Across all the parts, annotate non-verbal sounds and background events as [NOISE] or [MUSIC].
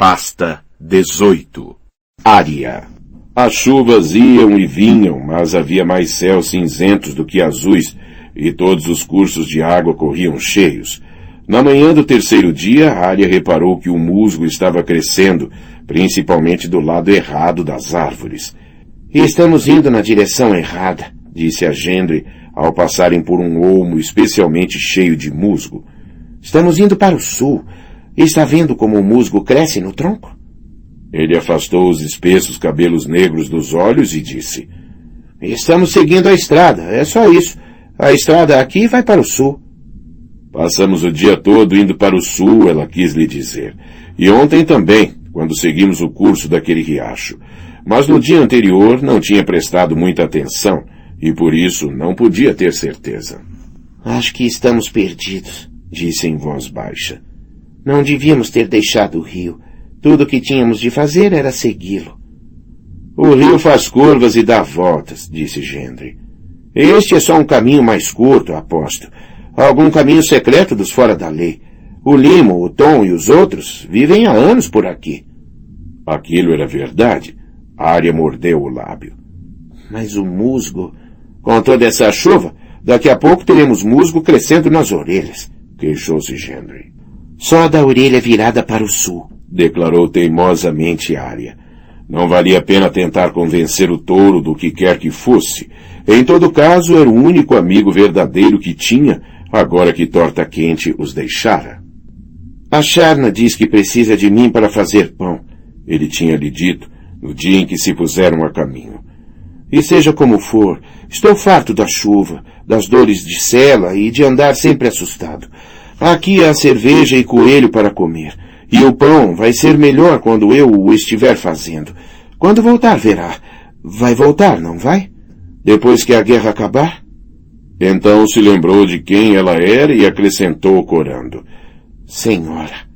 Pasta 18 Área As chuvas iam e vinham, mas havia mais céus cinzentos do que azuis, e todos os cursos de água corriam cheios. Na manhã do terceiro dia, a área reparou que o musgo estava crescendo, principalmente do lado errado das árvores. Estamos indo na direção errada, disse a Gendre ao passarem por um olmo especialmente cheio de musgo. Estamos indo para o sul. Está vendo como o musgo cresce no tronco? Ele afastou os espessos cabelos negros dos olhos e disse, Estamos seguindo a estrada, é só isso. A estrada aqui vai para o sul. Passamos o dia todo indo para o sul, ela quis lhe dizer. E ontem também, quando seguimos o curso daquele riacho. Mas no dia anterior não tinha prestado muita atenção e por isso não podia ter certeza. Acho que estamos perdidos, disse em voz baixa. Não devíamos ter deixado o rio. Tudo o que tínhamos de fazer era segui-lo. O rio faz curvas e dá voltas, disse Gendre. Este é só um caminho mais curto, aposto. Algum caminho secreto dos fora da lei. O Limo, o Tom e os outros vivem há anos por aqui. Aquilo era verdade. A área mordeu o lábio. Mas o musgo, com toda essa chuva, daqui a pouco teremos musgo crescendo nas orelhas, queixou-se Gendry. Só da orelha virada para o sul, declarou teimosamente Arya. Não valia a pena tentar convencer o touro do que quer que fosse. Em todo caso, era o único amigo verdadeiro que tinha, agora que Torta Quente os deixara. A Charna diz que precisa de mim para fazer pão, ele tinha lhe dito, no dia em que se puseram a caminho. E seja como for, estou farto da chuva, das dores de cela e de andar sempre assustado. Aqui há cerveja e coelho para comer. E o pão vai ser melhor quando eu o estiver fazendo. Quando voltar, verá. Vai voltar, não vai? Depois que a guerra acabar? Então se lembrou de quem ela era e acrescentou corando. Senhora.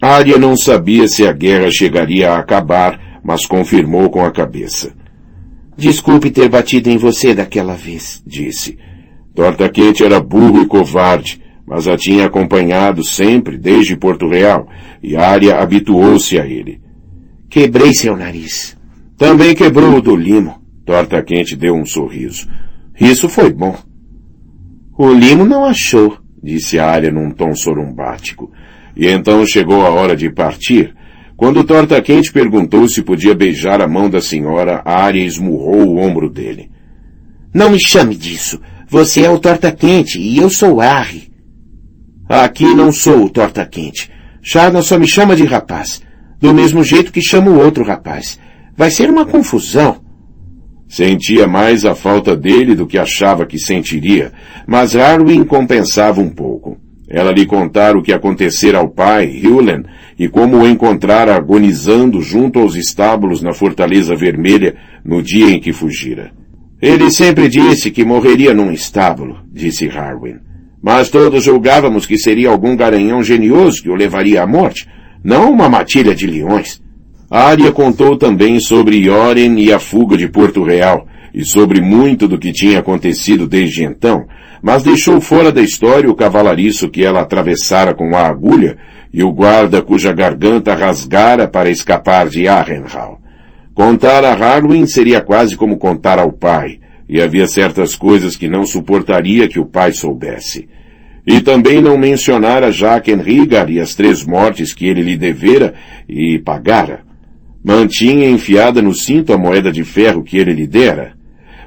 Arya não sabia se a guerra chegaria a acabar, mas confirmou com a cabeça. Desculpe ter batido em você daquela vez, disse. Torta Quente era burro e covarde, mas a tinha acompanhado sempre desde Porto Real, e Arya habituou-se a ele. Quebrei seu nariz. Também quebrou o do limo. Torta Quente deu um sorriso. Isso foi bom. O limo não achou, disse Arya num tom sorumbático. E então chegou a hora de partir, quando Torta Quente perguntou se podia beijar a mão da senhora, a Arya esmurrou o ombro dele. Não me chame disso. Você é o Torta Quente e eu sou Arry. Aqui não sou o Torta Quente. Charna só me chama de rapaz. Do mesmo jeito que chama o outro rapaz. Vai ser uma confusão. Sentia mais a falta dele do que achava que sentiria, mas Arwin compensava um pouco. Ela lhe contara o que acontecera ao pai, Hewlen, e como o encontrara agonizando junto aos estábulos na Fortaleza Vermelha no dia em que fugira. Ele sempre disse que morreria num estábulo, disse Harwin. Mas todos julgávamos que seria algum garanhão genioso que o levaria à morte, não uma matilha de leões. Arya contou também sobre Yoren e a fuga de Porto Real, e sobre muito do que tinha acontecido desde então, mas deixou fora da história o cavalariço que ela atravessara com a agulha e o guarda cuja garganta rasgara para escapar de Arrenhal. Contar a Harwin seria quase como contar ao pai, e havia certas coisas que não suportaria que o pai soubesse. E também não mencionara Jaquen Rigar e as três mortes que ele lhe devera e pagara. Mantinha enfiada no cinto a moeda de ferro que ele lhe dera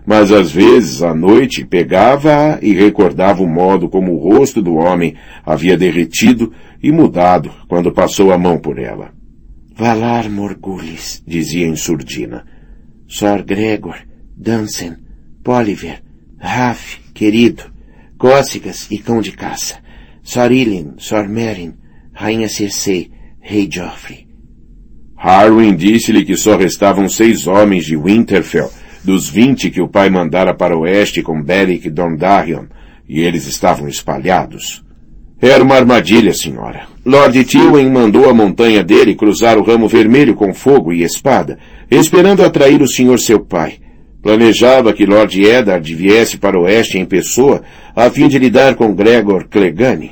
mas às vezes, à noite, pegava-a e recordava o modo como o rosto do homem havia derretido e mudado quando passou a mão por ela. Valar Morgulis, dizia em surdina. Sor Gregor, Dansen, Poliver, Raf, querido, Cócegas e cão de caça, Sor Ilin, Sor Merin, Rainha Cersei, Rei Joffrey. Harwin disse-lhe que só restavam seis homens de Winterfell dos vinte que o pai mandara para o oeste com Beric e Dondarrion, e eles estavam espalhados. Era uma armadilha, senhora. Lord Tywin mandou a montanha dele cruzar o ramo vermelho com fogo e espada, esperando atrair o senhor seu pai. Planejava que Lord Eddard viesse para o oeste em pessoa, a fim de lidar com Gregor Clegane.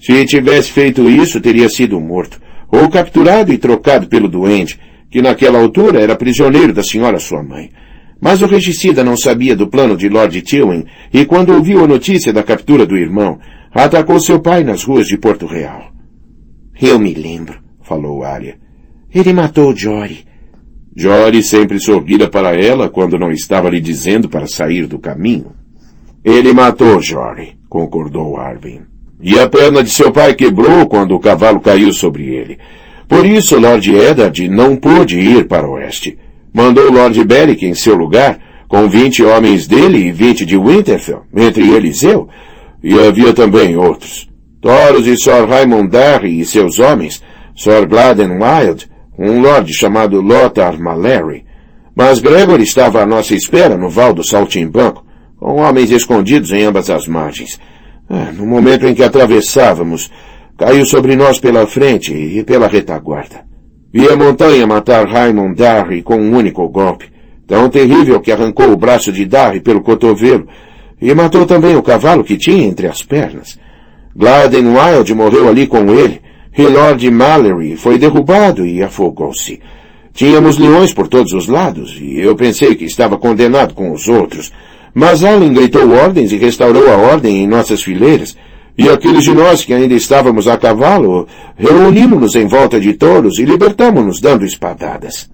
Se tivesse feito isso, teria sido morto, ou capturado e trocado pelo duende, que naquela altura era prisioneiro da senhora sua mãe. Mas o regicida não sabia do plano de Lord Tywin, e quando ouviu a notícia da captura do irmão, atacou seu pai nas ruas de Porto Real. Eu me lembro, falou Arya. Ele matou Jory. Jory sempre sorrira para ela quando não estava lhe dizendo para sair do caminho. Ele matou Jory, concordou Arvin. E a perna de seu pai quebrou quando o cavalo caiu sobre ele. Por isso Lord Eddard não pôde ir para o oeste. Mandou Lord Beric em seu lugar, com vinte homens dele e vinte de Winterfell, entre eles eu, e havia também outros. Thoros e Sir Raymond Darry e seus homens, Sir Gladden Wild, um lord chamado Lothar Mallory. Mas Gregory estava à nossa espera no val do Saltimbanco, com homens escondidos em ambas as margens. Ah, no momento em que atravessávamos, caiu sobre nós pela frente e pela retaguarda. Vi a montanha matar Raymond Darry com um único golpe, tão terrível que arrancou o braço de Darry pelo cotovelo e matou também o cavalo que tinha entre as pernas. Gladden Wild morreu ali com ele, e Lord Mallory foi derrubado e afogou-se. Tínhamos leões por todos os lados, e eu pensei que estava condenado com os outros, mas Allen gritou ordens e restaurou a ordem em nossas fileiras, e aqueles de nós que ainda estávamos a cavalo, reunimos-nos em volta de touros e libertamos-nos dando espadadas.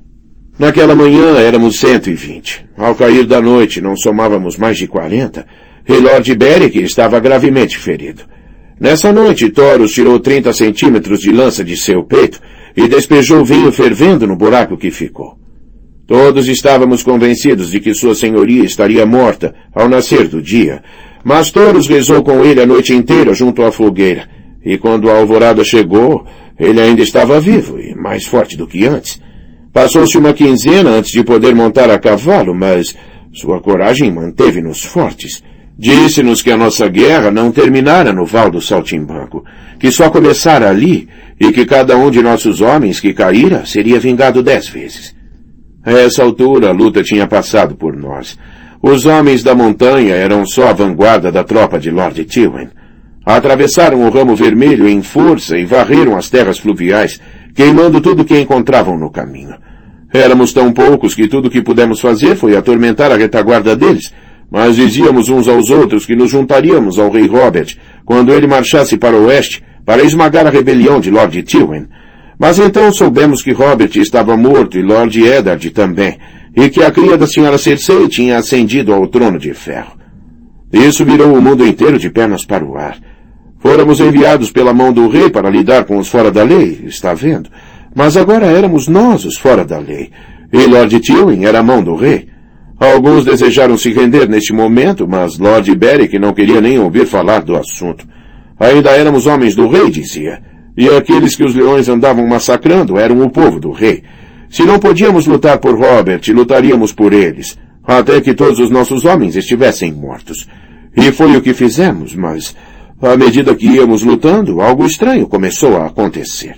Naquela manhã éramos cento e vinte. Ao cair da noite não somávamos mais de quarenta, e Lord Beric estava gravemente ferido. Nessa noite, Thoros tirou trinta centímetros de lança de seu peito e despejou vinho fervendo no buraco que ficou. Todos estávamos convencidos de que Sua Senhoria estaria morta ao nascer do dia, mas Toros rezou com ele a noite inteira junto à fogueira, e quando a alvorada chegou, ele ainda estava vivo e mais forte do que antes. Passou-se uma quinzena antes de poder montar a cavalo, mas sua coragem manteve-nos fortes. Disse-nos que a nossa guerra não terminara no Val do Saltimbanco, que só começara ali e que cada um de nossos homens que caíra seria vingado dez vezes. A essa altura, a luta tinha passado por nós. Os homens da montanha eram só a vanguarda da tropa de Lord Tywin. Atravessaram o ramo vermelho em força e varreram as terras fluviais, queimando tudo que encontravam no caminho. Éramos tão poucos que tudo o que pudemos fazer foi atormentar a retaguarda deles, mas dizíamos uns aos outros que nos juntaríamos ao rei Robert quando ele marchasse para o oeste para esmagar a rebelião de Lord Tywin. Mas então soubemos que Robert estava morto e Lord Eddard também, e que a cria da senhora Cersei tinha ascendido ao trono de ferro. Isso virou o mundo inteiro de pernas para o ar. Fôramos enviados pela mão do rei para lidar com os fora da lei, está vendo? Mas agora éramos nós os fora da lei. E Lord Tywin era a mão do rei. Alguns desejaram se render neste momento, mas Lord Beric não queria nem ouvir falar do assunto. Ainda éramos homens do rei, dizia. E aqueles que os leões andavam massacrando eram o povo do rei. Se não podíamos lutar por Robert, lutaríamos por eles, até que todos os nossos homens estivessem mortos. E foi o que fizemos, mas, à medida que íamos lutando, algo estranho começou a acontecer.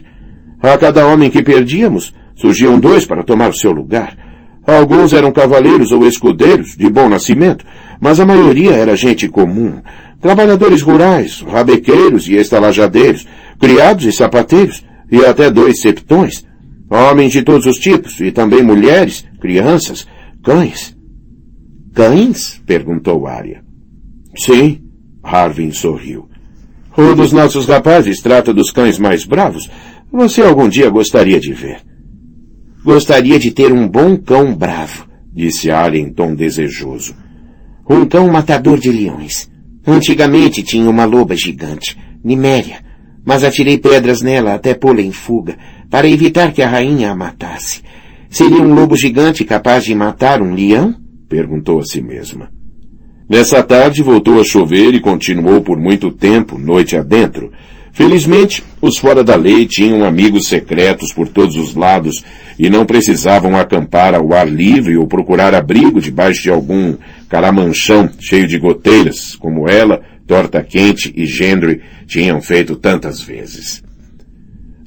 A cada homem que perdíamos, surgiam dois para tomar o seu lugar. Alguns eram cavaleiros ou escudeiros, de bom nascimento, mas a maioria era gente comum, trabalhadores rurais, rabequeiros e estalajadeiros, criados e sapateiros, e até dois septões, homens de todos os tipos, e também mulheres, crianças, cães. Cães? perguntou Arya. Sim, Harvin sorriu. Um dos nossos rapazes trata dos cães mais bravos. Você algum dia gostaria de ver. Gostaria de ter um bom cão bravo, disse Arya em tom desejoso. Um cão matador de leões. Antigamente tinha uma loba gigante, Niméria, mas atirei pedras nela até pô-la em fuga, para evitar que a rainha a matasse. Seria um lobo gigante capaz de matar um leão? Perguntou a si mesma. Nessa tarde voltou a chover e continuou por muito tempo, noite adentro. Felizmente, os fora da lei tinham amigos secretos por todos os lados e não precisavam acampar ao ar livre ou procurar abrigo debaixo de algum caramanchão cheio de goteiras, como ela, Torta Quente e Gendry tinham feito tantas vezes.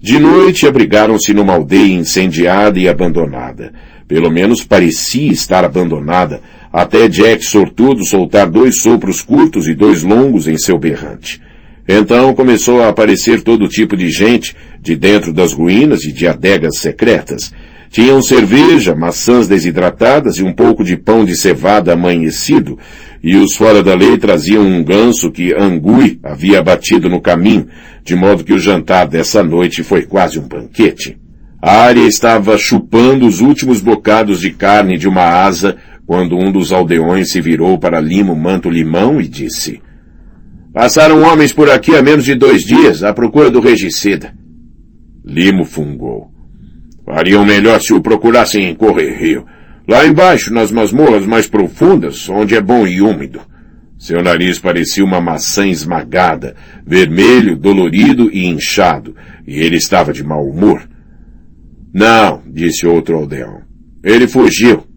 De noite abrigaram-se numa aldeia incendiada e abandonada. Pelo menos parecia estar abandonada, até Jack sortudo soltar dois sopros curtos e dois longos em seu berrante. Então começou a aparecer todo tipo de gente de dentro das ruínas e de adegas secretas. Tinham cerveja, maçãs desidratadas e um pouco de pão de cevada amanhecido, e os fora da lei traziam um ganso que Angui havia abatido no caminho, de modo que o jantar dessa noite foi quase um banquete. A área estava chupando os últimos bocados de carne de uma asa quando um dos aldeões se virou para Limo Manto Limão e disse Passaram homens por aqui há menos de dois dias à procura do regicida. Limo fungou. Fariam melhor se o procurassem em Correr Rio. Lá embaixo, nas masmorras mais profundas, onde é bom e úmido. Seu nariz parecia uma maçã esmagada, vermelho, dolorido e inchado, e ele estava de mau humor. Não, disse outro aldeão. Ele fugiu.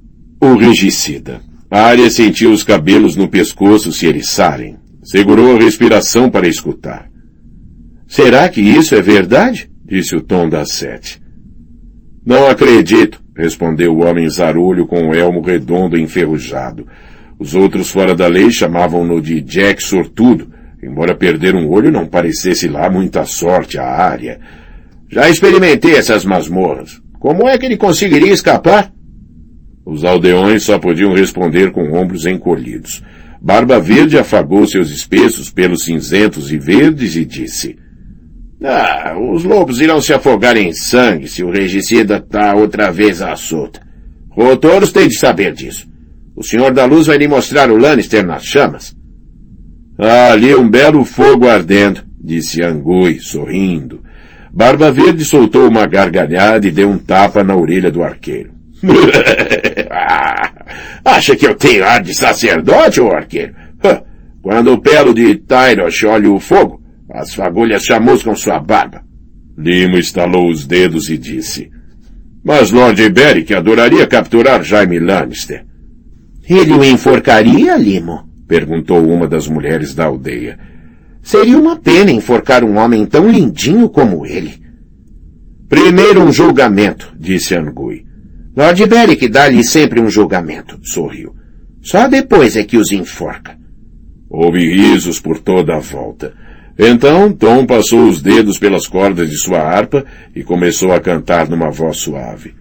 O regicida. A área sentiu os cabelos no pescoço se eriçarem. Segurou a respiração para escutar. Será que isso é verdade? disse o tom das sete. Não acredito, respondeu o homem zarulho com o elmo redondo enferrujado. Os outros fora da lei chamavam-no de Jack Sortudo, embora perder um olho não parecesse lá muita sorte à área. Já experimentei essas masmorras. Como é que ele conseguiria escapar? Os aldeões só podiam responder com ombros encolhidos. Barba Verde afagou seus espessos pelos cinzentos e verdes e disse, ah, os lobos irão se afogar em sangue se o regicida está outra vez à solta. Rotouros tem de saber disso. O Senhor da Luz vai lhe mostrar o Lannister nas chamas. Ah, ali um belo fogo ardendo, disse Angui, sorrindo. Barba Verde soltou uma gargalhada e deu um tapa na orelha do arqueiro. [LAUGHS] Acha que eu tenho ar de sacerdote, ô arqueiro? Quando o pelo de Tyrosh olha o fogo, as fagulhas chamuscam sua barba. Limo estalou os dedos e disse, mas Lord Beric adoraria capturar Jaime Lannister. Ele o enforcaria, Limo? Perguntou uma das mulheres da aldeia. Seria uma pena enforcar um homem tão lindinho como ele. Primeiro um julgamento, disse Angui. Lord Beric dá-lhe sempre um julgamento, sorriu. Só depois é que os enforca. Houve risos por toda a volta. Então Tom passou os dedos pelas cordas de sua harpa e começou a cantar numa voz suave.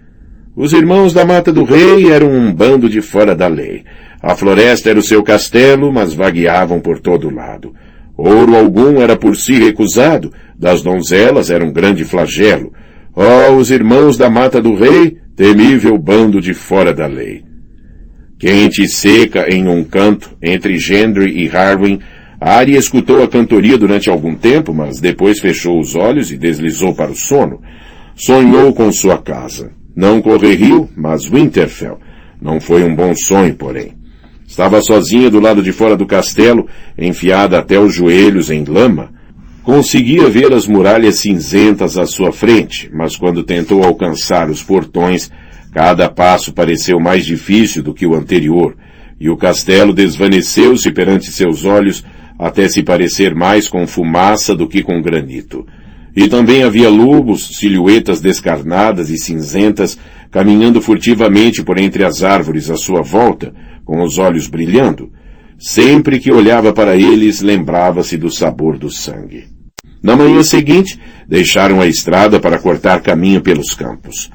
Os irmãos da Mata do Rei eram um bando de fora da lei. A floresta era o seu castelo, mas vagueavam por todo lado. Ouro algum era por si recusado, das donzelas era um grande flagelo. Oh, os irmãos da Mata do Rei, temível bando de fora da lei. Quente e seca em um canto, entre Gendry e Harwin, Arya escutou a cantoria durante algum tempo, mas depois fechou os olhos e deslizou para o sono. Sonhou com sua casa. Não Correrio, mas Winterfell. Não foi um bom sonho, porém. Estava sozinha do lado de fora do castelo, enfiada até os joelhos em lama. Conseguia ver as muralhas cinzentas à sua frente, mas quando tentou alcançar os portões, cada passo pareceu mais difícil do que o anterior, e o castelo desvaneceu-se perante seus olhos até se parecer mais com fumaça do que com granito. E também havia lobos, silhuetas descarnadas e cinzentas, caminhando furtivamente por entre as árvores à sua volta, com os olhos brilhando. Sempre que olhava para eles, lembrava-se do sabor do sangue. Na manhã seguinte, deixaram a estrada para cortar caminho pelos campos.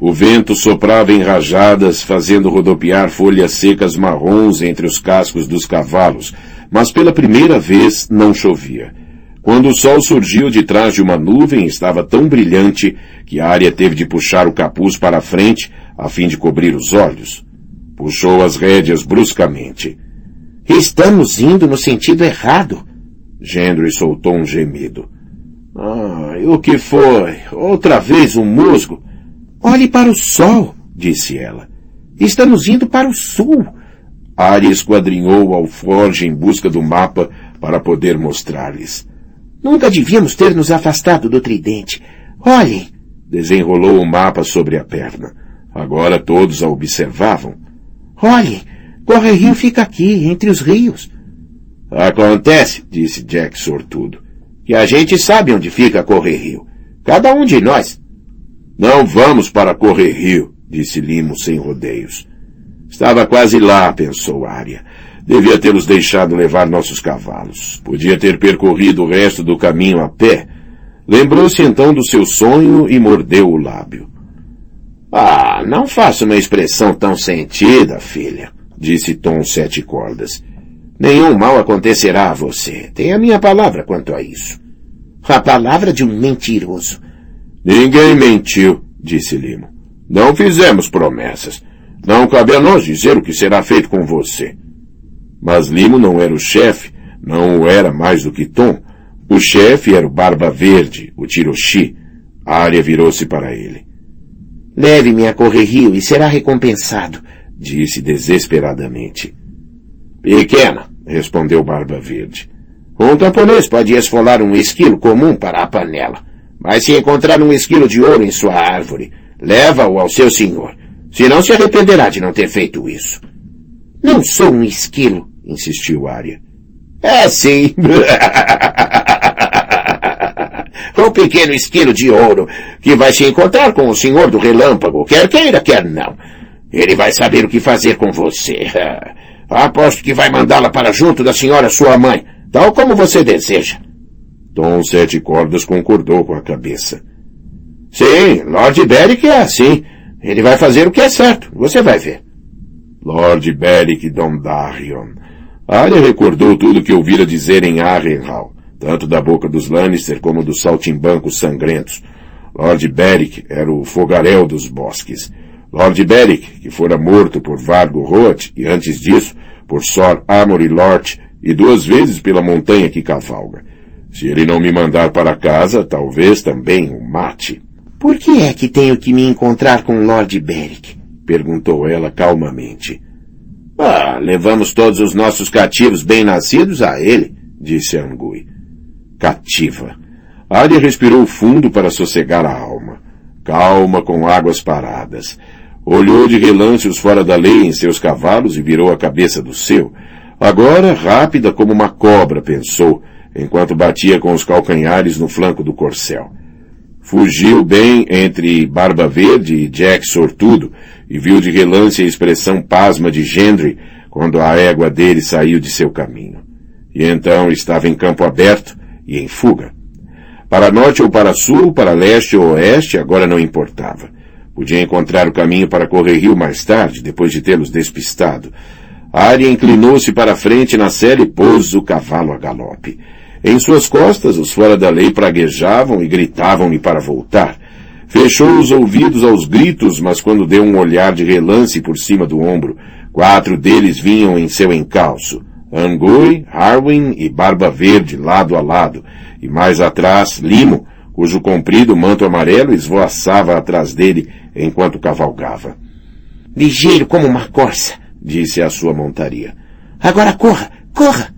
O vento soprava em rajadas, fazendo rodopiar folhas secas marrons entre os cascos dos cavalos, mas pela primeira vez não chovia. Quando o sol surgiu de trás de uma nuvem, estava tão brilhante que a área teve de puxar o capuz para a frente a fim de cobrir os olhos. Puxou as rédeas bruscamente. Estamos indo no sentido errado. Gendry soltou um gemido. Ah, o que foi? Outra vez um musgo? Olhe para o sol, disse ela. Estamos indo para o sul. Arya esquadrinhou ao forge em busca do mapa para poder mostrar-lhes. Nunca devíamos ter nos afastado do tridente. Olhem! Desenrolou o mapa sobre a perna. Agora todos a observavam. Olhem! Corre Rio fica aqui, entre os rios. Acontece, disse Jack sortudo, que a gente sabe onde fica Correr Rio. Cada um de nós. Não vamos para Correr Rio, disse Limo sem rodeios. Estava quase lá, pensou Arya. Devia tê-los deixado levar nossos cavalos. Podia ter percorrido o resto do caminho a pé. Lembrou-se então do seu sonho e mordeu o lábio. Ah, não faça uma expressão tão sentida, filha, disse Tom Sete Cordas. Nenhum mal acontecerá a você. Tem a minha palavra quanto a isso. A palavra de um mentiroso. Ninguém mentiu, disse Limo. Não fizemos promessas. Não cabe a nós dizer o que será feito com você. Mas Limo não era o chefe, não o era mais do que Tom. O chefe era o Barba Verde, o Tiroshi. A área virou-se para ele. Leve-me a Correrio e será recompensado, disse desesperadamente. Pequena, respondeu Barba Verde. Um camponês pode esfolar um esquilo comum para a panela, mas se encontrar um esquilo de ouro em sua árvore, leva-o ao seu senhor. Senão se arrependerá de não ter feito isso. Não sou um esquilo, insistiu Arya. É sim. [LAUGHS] um pequeno esquilo de ouro que vai se encontrar com o senhor do relâmpago, quer queira, quer não. Ele vai saber o que fazer com você. [LAUGHS] Aposto que vai mandá-la para junto da senhora sua mãe, tal como você deseja. Tom Sete Cordas concordou com a cabeça. Sim, Lord Beric é assim. Ele vai fazer o que é certo. Você vai ver. Lord Beric Dondarrion. Arya recordou tudo que ouvira dizer em Arrenhal tanto da boca dos Lannister como dos saltimbancos sangrentos. Lord Beric era o fogaréu dos bosques. Lord Beric, que fora morto por Vargo Roth e antes disso por Sor Amory Lort e duas vezes pela montanha que cavalga. Se ele não me mandar para casa, talvez também o mate. Por que é que tenho que me encontrar com Lord Beric? perguntou ela calmamente. Ah, levamos todos os nossos cativos bem-nascidos a ele, disse Angui cativa. Arya respirou fundo para sossegar a alma. Calma com águas paradas. Olhou de relance os fora da lei em seus cavalos e virou a cabeça do seu. Agora, rápida como uma cobra, pensou, enquanto batia com os calcanhares no flanco do corcel. Fugiu bem entre Barba Verde e Jack Sortudo e viu de relance a expressão pasma de Gendry quando a égua dele saiu de seu caminho. E então estava em campo aberto, e em fuga. Para norte ou para sul, para leste ou oeste, agora não importava. Podia encontrar o caminho para correr rio mais tarde, depois de tê-los despistado. A área inclinou-se para a frente na série e pôs o cavalo a galope. Em suas costas, os fora da lei praguejavam e gritavam-lhe para voltar. Fechou os ouvidos aos gritos, mas quando deu um olhar de relance por cima do ombro, quatro deles vinham em seu encalço. Angui, Harwin e Barba Verde lado a lado, e mais atrás Limo, cujo comprido manto amarelo esvoaçava atrás dele enquanto cavalgava. Ligeiro como uma corça, disse a sua montaria. Agora corra, corra!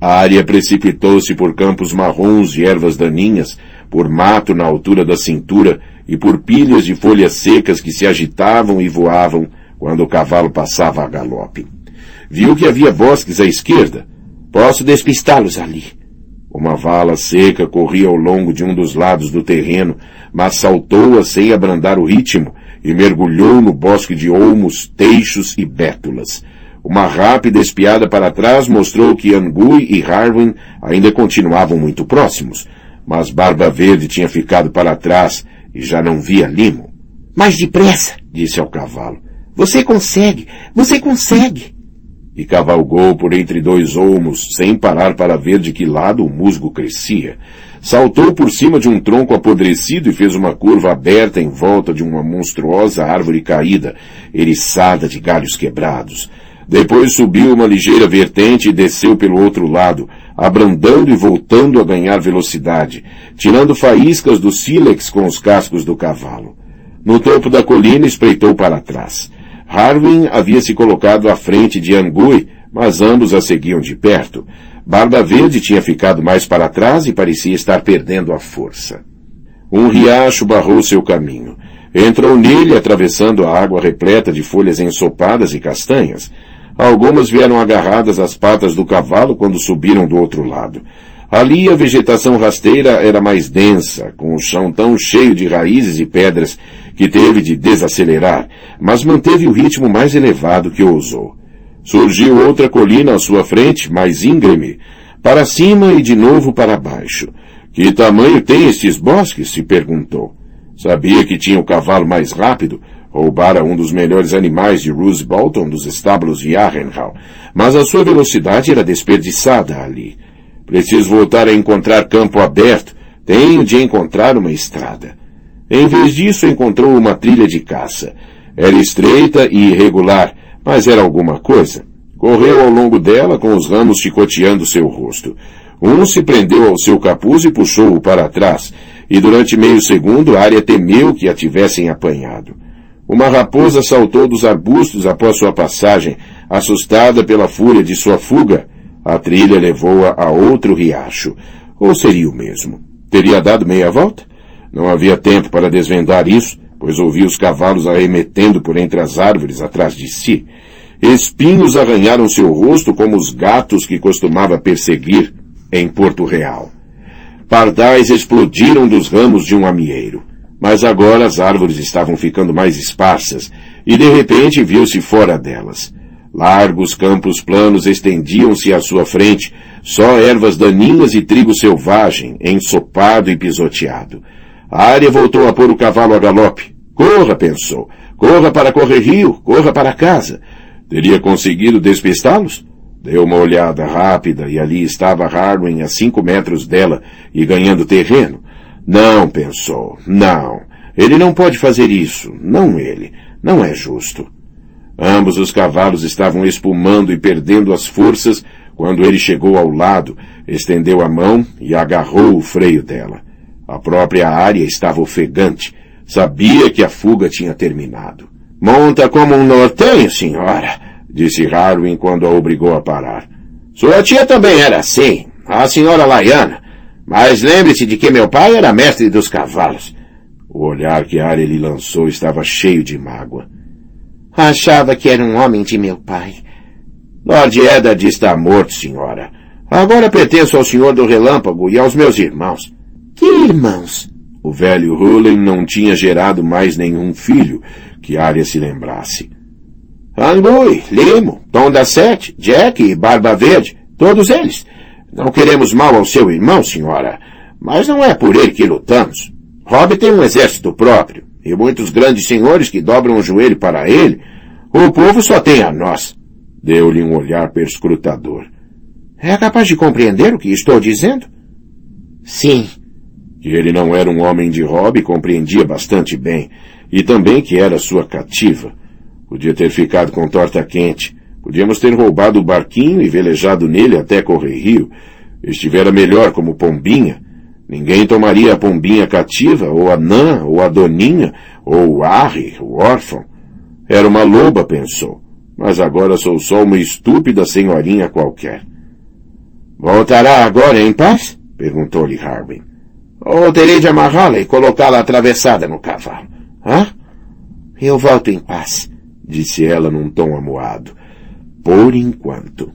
A área precipitou-se por campos marrons de ervas daninhas, por mato na altura da cintura e por pilhas de folhas secas que se agitavam e voavam quando o cavalo passava a galope. Viu que havia bosques à esquerda. Posso despistá-los ali. Uma vala seca corria ao longo de um dos lados do terreno, mas saltou-a sem abrandar o ritmo e mergulhou no bosque de olmos, teixos e bétulas. Uma rápida espiada para trás mostrou que Angui e Harwin ainda continuavam muito próximos, mas Barba Verde tinha ficado para trás e já não via Limo. Mais depressa, disse ao cavalo. Você consegue, você consegue e cavalgou por entre dois olmos, sem parar para ver de que lado o musgo crescia. Saltou por cima de um tronco apodrecido e fez uma curva aberta em volta de uma monstruosa árvore caída, eriçada de galhos quebrados. Depois subiu uma ligeira vertente e desceu pelo outro lado, abrandando e voltando a ganhar velocidade, tirando faíscas do sílex com os cascos do cavalo. No topo da colina espreitou para trás. Harwin havia se colocado à frente de Angui, mas ambos a seguiam de perto. Barba Verde tinha ficado mais para trás e parecia estar perdendo a força. Um riacho barrou seu caminho. Entrou nele atravessando a água repleta de folhas ensopadas e castanhas. Algumas vieram agarradas às patas do cavalo quando subiram do outro lado. Ali a vegetação rasteira era mais densa, com o chão tão cheio de raízes e pedras que teve de desacelerar, mas manteve o ritmo mais elevado que ousou. Surgiu outra colina à sua frente, mais íngreme, para cima e de novo para baixo. Que tamanho tem estes bosques? se perguntou. Sabia que tinha o cavalo mais rápido, roubara um dos melhores animais de Roose Bolton dos estábulos de Arrenhal, mas a sua velocidade era desperdiçada ali. Preciso voltar a encontrar campo aberto. Tenho de encontrar uma estrada. Em vez disso, encontrou uma trilha de caça. Era estreita e irregular, mas era alguma coisa. Correu ao longo dela com os ramos chicoteando seu rosto. Um se prendeu ao seu capuz e puxou-o para trás, e durante meio segundo Arya temeu que a tivessem apanhado. Uma raposa saltou dos arbustos após sua passagem, assustada pela fúria de sua fuga. A trilha levou-a a outro riacho. Ou seria o mesmo? Teria dado meia volta? Não havia tempo para desvendar isso, pois ouvi os cavalos arremetendo por entre as árvores atrás de si. Espinhos arranharam seu rosto como os gatos que costumava perseguir em Porto Real. Pardais explodiram dos ramos de um amieiro. Mas agora as árvores estavam ficando mais esparsas, e de repente viu-se fora delas. Largos campos planos estendiam-se à sua frente, só ervas daninhas e trigo selvagem, ensopado e pisoteado. A área voltou a pôr o cavalo a galope. Corra, pensou. Corra para correr rio, corra para casa. Teria conseguido despistá-los? Deu uma olhada rápida e ali estava Harwin a cinco metros dela e ganhando terreno. Não, pensou. Não. Ele não pode fazer isso. Não ele. Não é justo. Ambos os cavalos estavam espumando e perdendo as forças quando ele chegou ao lado, estendeu a mão e agarrou o freio dela. A própria área estava ofegante. Sabia que a fuga tinha terminado. Monta como um nortenho, senhora, disse Harwin quando a obrigou a parar. Sua tia também era assim, a senhora Laiana. Mas lembre-se de que meu pai era mestre dos cavalos. O olhar que Arya lhe lançou estava cheio de mágoa. Achava que era um homem de meu pai. Lord Eddard está morto, senhora. Agora pertenço ao senhor do relâmpago e aos meus irmãos. Que irmãos? O velho Hullen não tinha gerado mais nenhum filho que Arya se lembrasse. Angui, Limo, Tom da Sete, Jack e Barba Verde, todos eles. Não queremos mal ao seu irmão, senhora, mas não é por ele que lutamos. Rob tem um exército próprio, e muitos grandes senhores que dobram o joelho para ele. O povo só tem a nós. Deu-lhe um olhar perscrutador. É capaz de compreender o que estou dizendo? Sim. Que ele não era um homem de Rob compreendia bastante bem, e também que era sua cativa. Podia ter ficado com torta quente, Podíamos ter roubado o barquinho e velejado nele até Correio Rio. Estivera melhor como pombinha. Ninguém tomaria a pombinha cativa, ou a Nã, ou a Doninha, ou o Arre, o órfão. Era uma loba, pensou. Mas agora sou só uma estúpida senhorinha qualquer. Voltará agora em paz? Perguntou-lhe Harbin. Ou terei de amarrá-la e colocá-la atravessada no cavalo. Hã? Eu volto em paz, disse ela num tom amuado por enquanto.